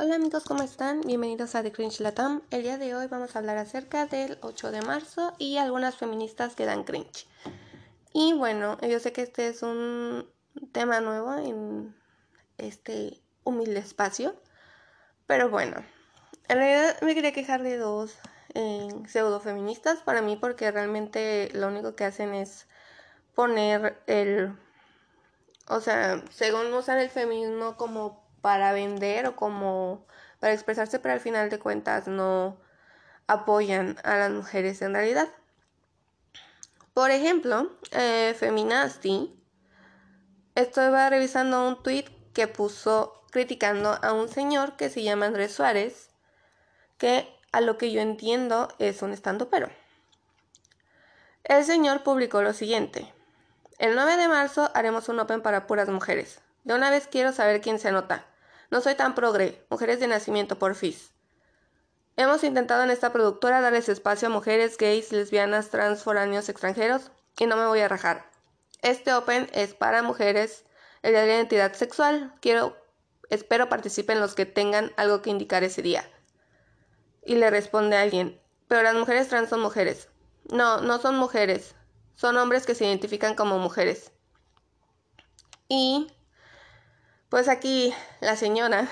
Hola amigos, ¿cómo están? Bienvenidos a The Cringe Latam. El día de hoy vamos a hablar acerca del 8 de marzo y algunas feministas que dan cringe. Y bueno, yo sé que este es un tema nuevo en este humilde espacio, pero bueno, en realidad me quería quejar de dos eh, pseudo feministas para mí porque realmente lo único que hacen es poner el, o sea, según usan el feminismo como para vender o como para expresarse, pero al final de cuentas no apoyan a las mujeres en realidad. Por ejemplo, eh, Feminasti, estaba revisando un tweet que puso criticando a un señor que se llama Andrés Suárez, que a lo que yo entiendo es un estando pero. El señor publicó lo siguiente. El 9 de marzo haremos un Open para puras mujeres. De una vez quiero saber quién se anota. No soy tan progre. Mujeres de nacimiento, por FIS. Hemos intentado en esta productora darles espacio a mujeres, gays, lesbianas, trans, foráneos, extranjeros, y no me voy a rajar. Este Open es para mujeres, el de identidad sexual. Quiero, espero participen los que tengan algo que indicar ese día. Y le responde alguien, pero las mujeres trans son mujeres. No, no son mujeres. Son hombres que se identifican como mujeres. Y pues aquí la señora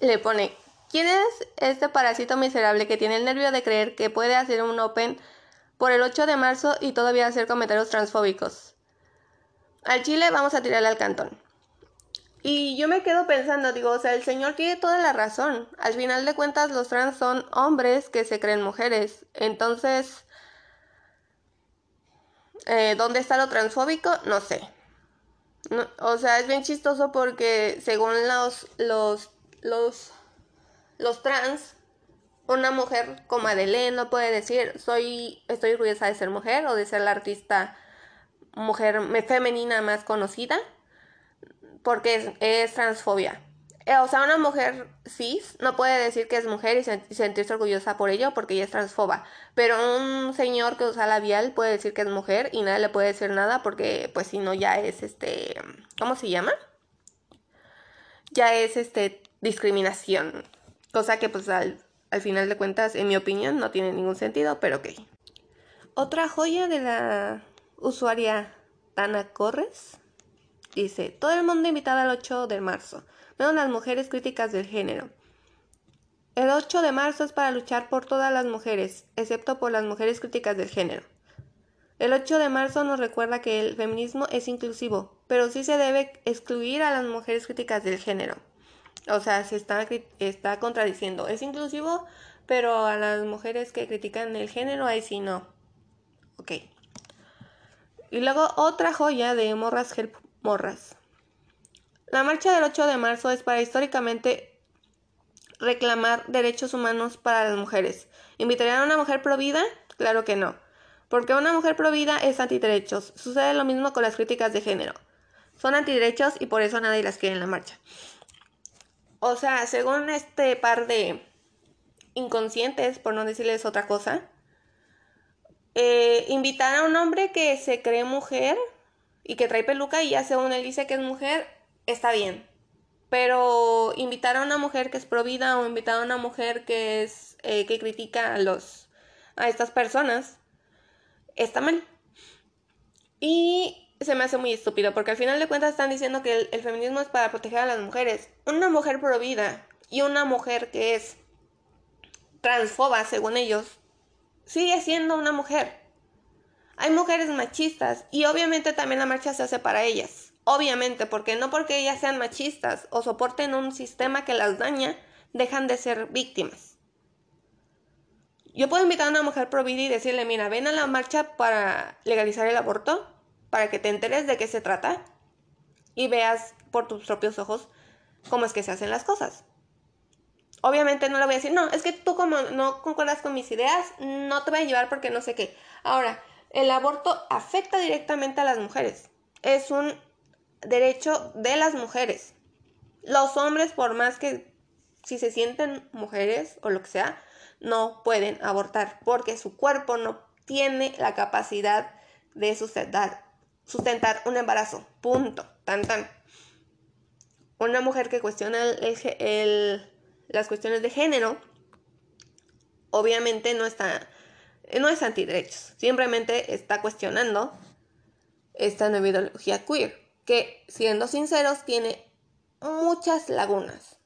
le pone, ¿quién es este parásito miserable que tiene el nervio de creer que puede hacer un open por el 8 de marzo y todavía hacer comentarios transfóbicos? Al Chile vamos a tirarle al cantón. Y yo me quedo pensando, digo, o sea, el señor tiene toda la razón. Al final de cuentas, los trans son hombres que se creen mujeres. Entonces, eh, ¿dónde está lo transfóbico? No sé o sea, es bien chistoso porque según los, los, los, los trans, una mujer como Adelén no puede decir soy, estoy orgullosa de ser mujer o de ser la artista mujer femenina más conocida porque es, es transfobia. Eh, o sea, una mujer cis no puede decir que es mujer y, sentirse orgullosa por ello porque ella es transfoba. Pero un señor que usa labial puede decir que es mujer y nadie le puede decir nada porque, pues, si no, ya es este. ¿Cómo se llama? Ya es este. discriminación. Cosa que, pues, al, al final de cuentas, en mi opinión, no tiene ningún sentido, pero ok. Otra joya de la usuaria Tana Corres dice: Todo el mundo invitado al 8 de marzo menos las mujeres críticas del género. El 8 de marzo es para luchar por todas las mujeres, excepto por las mujeres críticas del género. El 8 de marzo nos recuerda que el feminismo es inclusivo, pero sí se debe excluir a las mujeres críticas del género. O sea, se está, está contradiciendo. Es inclusivo, pero a las mujeres que critican el género, ahí sí no. Ok. Y luego otra joya de Morras Help Morras. La marcha del 8 de marzo es para históricamente reclamar derechos humanos para las mujeres. ¿Invitarían a una mujer provida? Claro que no. Porque una mujer provida es antiderechos. Sucede lo mismo con las críticas de género. Son antiderechos y por eso nadie las quiere en la marcha. O sea, según este par de inconscientes, por no decirles otra cosa, eh, invitar a un hombre que se cree mujer y que trae peluca y ya según él dice que es mujer, está bien. Pero invitar a una mujer que es provida o invitar a una mujer que es eh, que critica a los a estas personas está mal. Y se me hace muy estúpido porque al final de cuentas están diciendo que el, feminismo es para proteger a las mujeres. Una mujer provida y una mujer que es transfoba, según ellos, sigue siendo una mujer. Hay mujeres machistas y obviamente también la marcha se hace para ellas. Obviamente, porque no porque ellas sean machistas o soporten un sistema que las daña, dejan de ser víctimas. Yo puedo invitar a una mujer pro vida y decirle, mira, ven a la marcha para legalizar el aborto, para que te enteres de qué se trata y veas por tus propios ojos cómo es que se hacen las cosas. Obviamente no le voy a decir, no, es que tú como no concuerdas con mis ideas, no te voy a llevar porque no sé qué. Ahora, el aborto afecta directamente a las mujeres. Es un derecho de las mujeres. Los hombres, por más que si se sienten mujeres o lo que sea, no pueden abortar porque su cuerpo no tiene la capacidad de sustentar, sustentar un embarazo. Punto. Tan tan. Una mujer que cuestiona el, las cuestiones de género, obviamente no está, no es antiderechos, simplemente está cuestionando esta nueva queer, que siendo sinceros tiene muchas lagunas.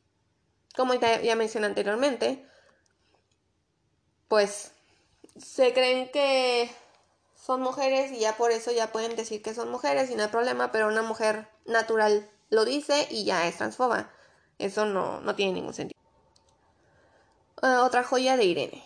Como ya, mencioné anteriormente, pues se creen que son mujeres y ya por eso ya pueden decir que son mujeres y no hay problema, pero una mujer natural lo dice y ya es transfoba. Eso no, no tiene ningún sentido. Ah, otra joya de Irene.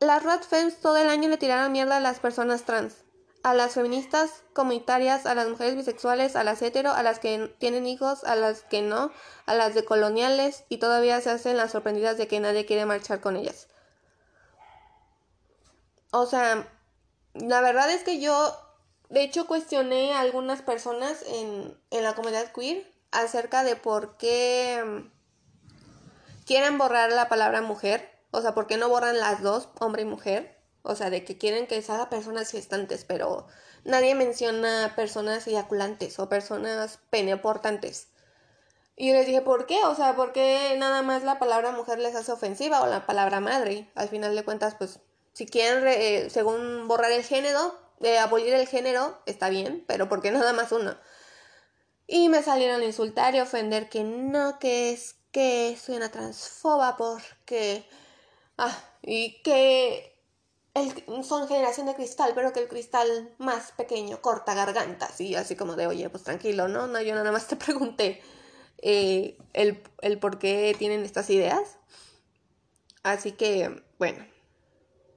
Las Rat todo el año le tiraron mierda a las personas trans, a las feministas comunitarias, a las mujeres bisexuales, a las hetero, a las que tienen hijos, a las que no, a las de coloniales y todavía se hacen las sorprendidas de que nadie quiere marchar con ellas. O sea, la verdad es que yo, de hecho, cuestioné a algunas personas en, en la comunidad queer acerca de por qué mm, quieren borrar la palabra mujer. O sea, por qué no borran las dos, hombre y mujer. O sea, de que quieren que sea personas gestantes, pero nadie menciona personas eyaculantes o personas peneportantes. Y yo les dije, ¿por qué? O sea, ¿por qué nada más la palabra mujer les hace ofensiva o la palabra madre? Al final de cuentas, pues si quieren, eh, según borrar el género, de abolir el género, está bien, pero ¿por qué nada más uno? Y me salieron a insultar y ofender que no, que es que soy una transfoba porque... Ah, y que son generación de cristal, pero que el cristal más pequeño corta gargantas. Y así como de, oye, pues tranquilo, ¿no? No, yo nada más te pregunté eh, el, por qué tienen estas ideas. Así que, bueno,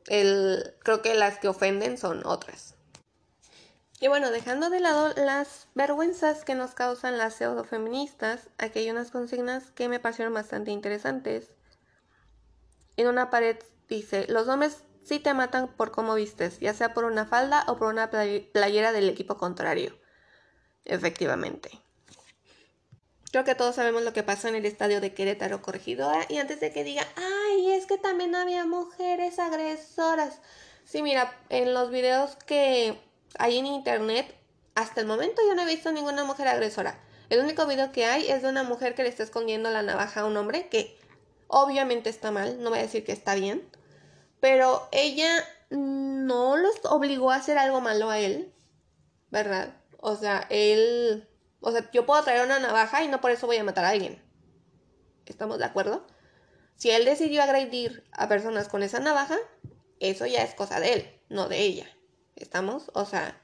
el, creo que las que ofenden son otras. Y bueno, dejando de lado las vergüenzas que nos causan las pseudofeministas, aquí hay unas consignas que me parecieron bastante interesantes. En una pared dice, los hombres sí te matan por cómo vistes, ya sea por una falda o por una playera del equipo contrario. Efectivamente. Creo que todos sabemos lo que pasó en el estadio de Querétaro Corregidora y antes de que diga, ay, es que también había mujeres agresoras. Sí, mira, en los videos que hay en internet, hasta el momento yo no he visto ninguna mujer agresora. El único video que hay es de una mujer que le está escondiendo la navaja a un hombre, que obviamente está mal, no voy a decir que está bien, pero ella no los obligó a hacer algo malo a él, ¿verdad? O sea, él o sea, yo puedo traer una navaja y no por eso voy a matar a alguien. ¿Estamos de acuerdo? Si él decidió agredir a personas con esa navaja, eso ya es cosa de él, no de ella. ¿Estamos? O sea,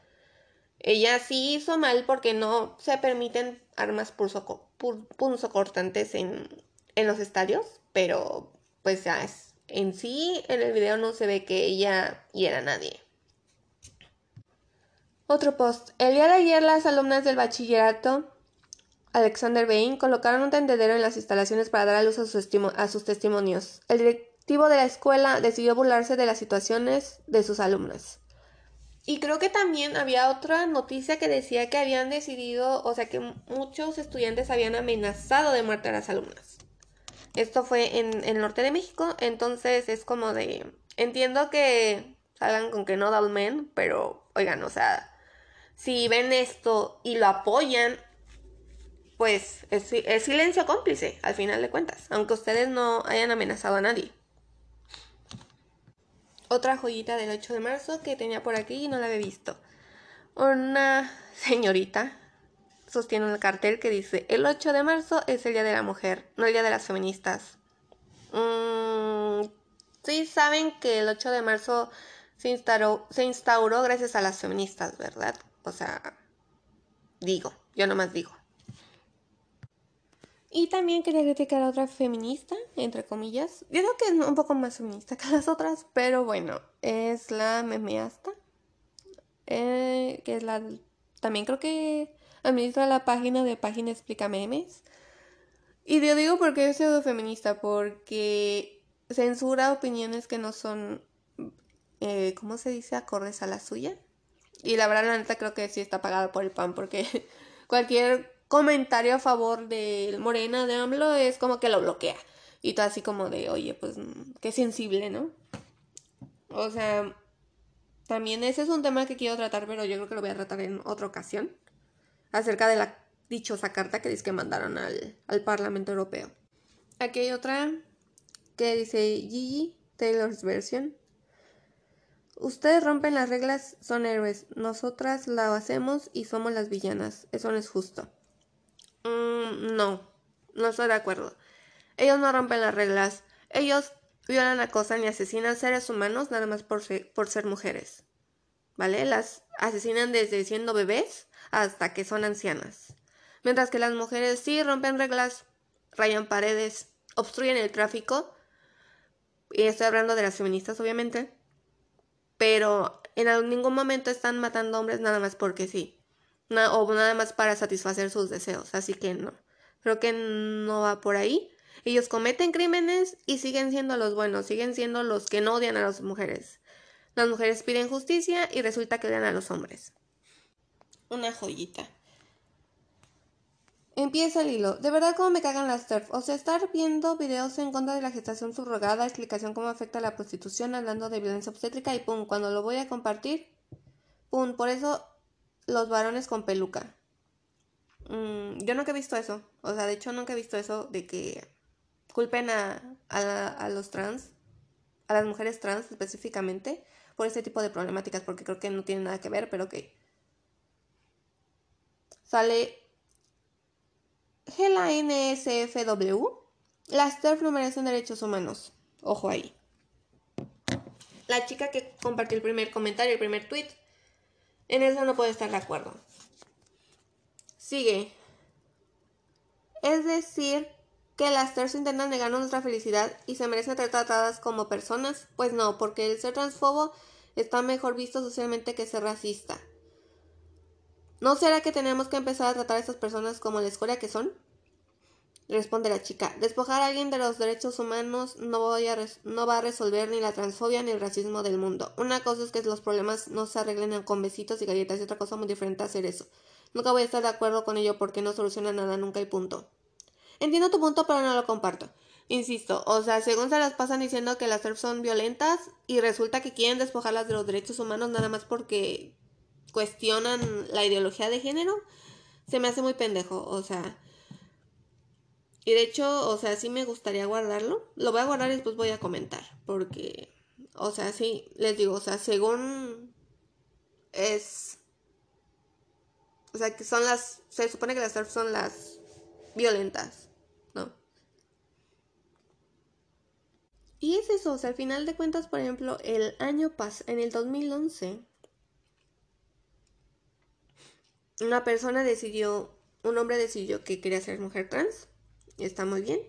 ella sí hizo mal porque no se permiten armas punzocortantes en, en los estadios, pero pues ya es. En sí, en el video no se ve que ella hiera a nadie. Otro post. El día de ayer las alumnas del bachillerato Alexander Bain colocaron un tendedero en las instalaciones para dar a luz a sus, a sus testimonios. El directivo de la escuela decidió burlarse de las situaciones de sus alumnas. Y creo que también había otra noticia que decía que habían decidido, o sea, que muchos estudiantes habían amenazado de muerte a las alumnas. Esto fue en, el norte de México, entonces es como de... Entiendo que salgan con que no dalmen, pero oigan, o sea, si ven esto y lo apoyan, pues es, silencio cómplice, al final de cuentas, aunque ustedes no hayan amenazado a nadie. Otra joyita del 8 de marzo que tenía por aquí y no la había visto. Una señorita sostiene un cartel que dice, el 8 de marzo es el Día de la Mujer, no el Día de las Feministas. Mm, sí saben que el 8 de marzo se instauró, se instauró gracias a las feministas, ¿verdad? O sea, digo, yo nomás digo. Y también quería criticar a otra feminista, entre comillas. Yo creo que es un poco más feminista que las otras, pero bueno, es la memeasta. Eh, que es la. También creo que administra la página de Página Explica Memes. Y yo digo porque es pseudo feminista, porque censura opiniones que no son. Eh, ¿Cómo se dice? acordes a la suya. Y la verdad, la neta, creo que sí está pagado por el pan, porque cualquier comentario a favor de Morena, de AMLO, es como que lo bloquea. Y todo así como de, oye, pues mm, qué sensible, ¿no? O sea, también ese es un tema que quiero tratar, pero yo creo que lo voy a tratar en otra ocasión. Acerca de la dichosa carta que dice que mandaron al, al Parlamento Europeo. aquí hay otra que dice Gigi, Taylor's version. Ustedes rompen las reglas, son héroes. Nosotras la hacemos y somos las villanas. Eso no es justo. Mm, no, no estoy de acuerdo. Ellos no rompen las reglas. Ellos violan, acosan y asesinan seres humanos nada más por por ser mujeres. ¿Vale? Las asesinan desde siendo bebés hasta que son ancianas. Mientras que las mujeres sí rompen reglas, rayan paredes, obstruyen el tráfico. Y estoy hablando de las feministas, obviamente. Pero en ningún momento están matando hombres nada más porque sí. o nada más para satisfacer sus deseos. Así que no. Creo que no va por ahí. Ellos cometen crímenes y siguen siendo los buenos, siguen siendo los que no odian a las mujeres. Las mujeres piden justicia y resulta que odian a los hombres. Una joyita. Empieza el hilo. De verdad cómo me cagan las TERF. O sea, estar viendo videos en contra de la gestación subrogada, explicación cómo afecta la prostitución, hablando de violencia obstétrica y pum, cuando lo voy a compartir, pum, por eso los varones con peluca. Mm, yo nunca he visto eso. O sea, de hecho nunca he visto eso de que culpen a, a, los trans, a las mujeres trans específicamente, por este tipo de problemáticas, porque creo que no tiene nada que ver, pero que sale la NSFW. Las no merecen derechos humanos. Ojo ahí. La chica que compartió el primer comentario, el primer tweet, en eso no puede estar de acuerdo. Sigue. Es decir, que las TERF intentan negar nuestra felicidad y se merecen ser tratadas como personas, pues no, porque el ser transfobo está mejor visto socialmente que ser racista. ¿No será que tenemos que empezar a tratar a estas personas como la escoria que son? Responde la chica. Despojar a alguien de los derechos humanos no, a va a resolver ni la transfobia ni el racismo del mundo. Una cosa es que los problemas no se arreglen con besitos y galletas y otra cosa muy diferente hacer eso. Nunca voy a estar de acuerdo con ello porque no soluciona nada nunca y punto. Entiendo tu punto, pero no lo comparto. Insisto, o sea, según se las pasan diciendo que las TERF son violentas y resulta que quieren despojarlas de los derechos humanos nada más porque cuestionan la ideología de género, se me hace muy pendejo, o sea. Y de hecho, o sea, sí me gustaría guardarlo. Lo voy a guardar y después voy a comentar, porque, o sea, sí, les digo, o sea, según es... O sea, que son las... Se supone que las TERF son las violentas. Y es eso, o sea, al final de cuentas, por ejemplo, el año pasado, en el 2011, una persona decidió, un hombre decidió que quería ser mujer trans, está muy bien,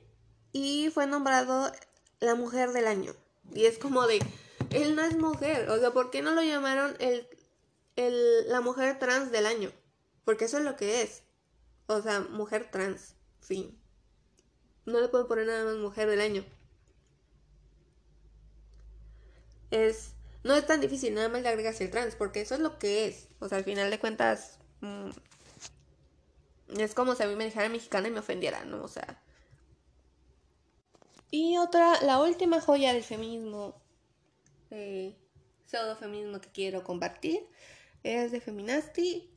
y fue nombrado la mujer del año. Y es como de, él no es mujer, o sea, ¿por qué no lo llamaron el, el, la mujer trans del año? Porque eso es lo que es, o sea, mujer trans, fin. No le pueden poner nada más mujer del año. es no es tan difícil, nada más le agregas el trans, porque eso es lo que es. O sea, al final de cuentas, es como si a mí me dijera mexicana y me ofendiera, ¿no? O sea. Y otra, la última joya del feminismo, eh, pseudo feminismo que quiero compartir, es de Feminasti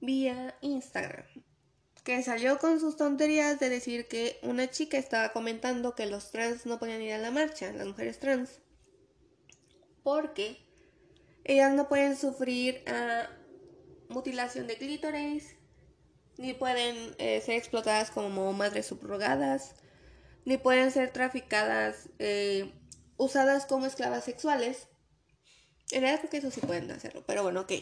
vía Instagram. Que salió con sus tonterías de decir que una chica estaba comentando que los trans no podían ir a la marcha, las mujeres trans porque ellas no pueden sufrir ah, mutilación de clítoris, ni pueden eh, ser explotadas como madres subrogadas, ni pueden ser traficadas, eh, usadas como esclavas sexuales. En realidad creo que eso sí pueden hacerlo, pero bueno, ok.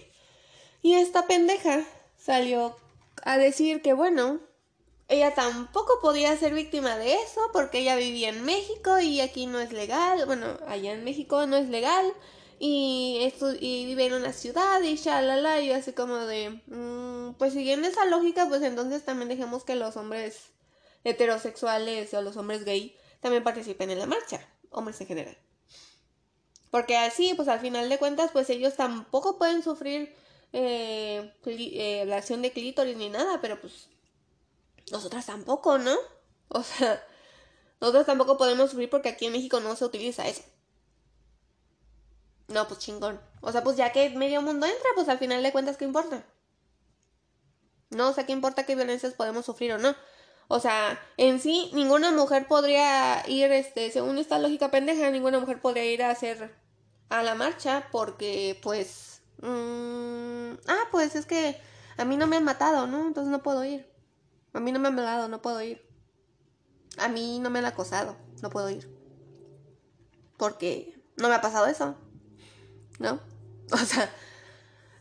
Y esta pendeja salió a decir que bueno, ella tampoco podía ser víctima de eso porque ella vivía en México y aquí no es legal. Bueno, allá en México no es legal y, y vive en una ciudad y shalala y así como de... Mm, pues siguiendo esa lógica, pues entonces también dejemos que los hombres heterosexuales o los hombres gay también participen en la marcha, hombres en general. Porque así, pues al final de cuentas, pues ellos tampoco pueden sufrir eh, eh, la acción de clítoris ni nada, pero pues nosotras tampoco, ¿no? O sea, nosotros tampoco podemos sufrir porque aquí en México no se utiliza eso. No, pues chingón. O sea, pues ya que medio mundo entra, pues al final de cuentas, ¿qué importa? No, o sea, ¿qué importa qué violencias podemos sufrir o no? O sea, en sí, ninguna mujer podría ir, este, según esta lógica pendeja, ninguna mujer podría ir a hacer a la marcha porque, pues, mmm, ah, pues es que a mí no me han matado, ¿no? Entonces no puedo ir. A mí no me han violado, no puedo ir. A mí no me han acosado, no puedo ir. Porque no me ha pasado eso, ¿no? O sea,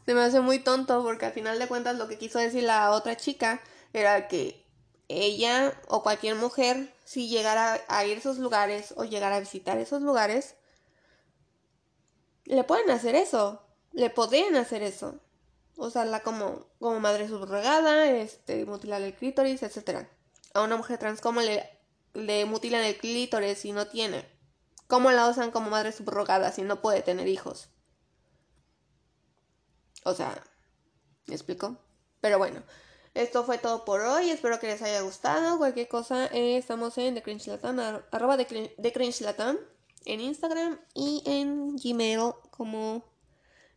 se me hace muy tonto porque al final de cuentas lo que quiso decir la otra chica era que ella o cualquier mujer, si llegara a ir a esos lugares o llegara a visitar esos lugares, le pueden hacer eso, le podrían hacer eso. Usarla como, como madre subrogada, este, mutilar el clítoris, etc. A una mujer trans, ¿cómo le, le mutilan el clítoris si no tiene? ¿Cómo la usan como madre subrogada si no puede tener hijos? O sea, ¿me explico? Pero bueno, esto fue todo por hoy. Espero que les haya gustado. Cualquier cosa, eh, estamos en The Cringe Latam, arroba The Cringe Latam, en Instagram y en Gmail como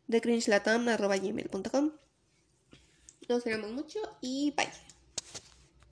TheCringeLatam, arroba gmail.com. Nos vemos mucho y bye.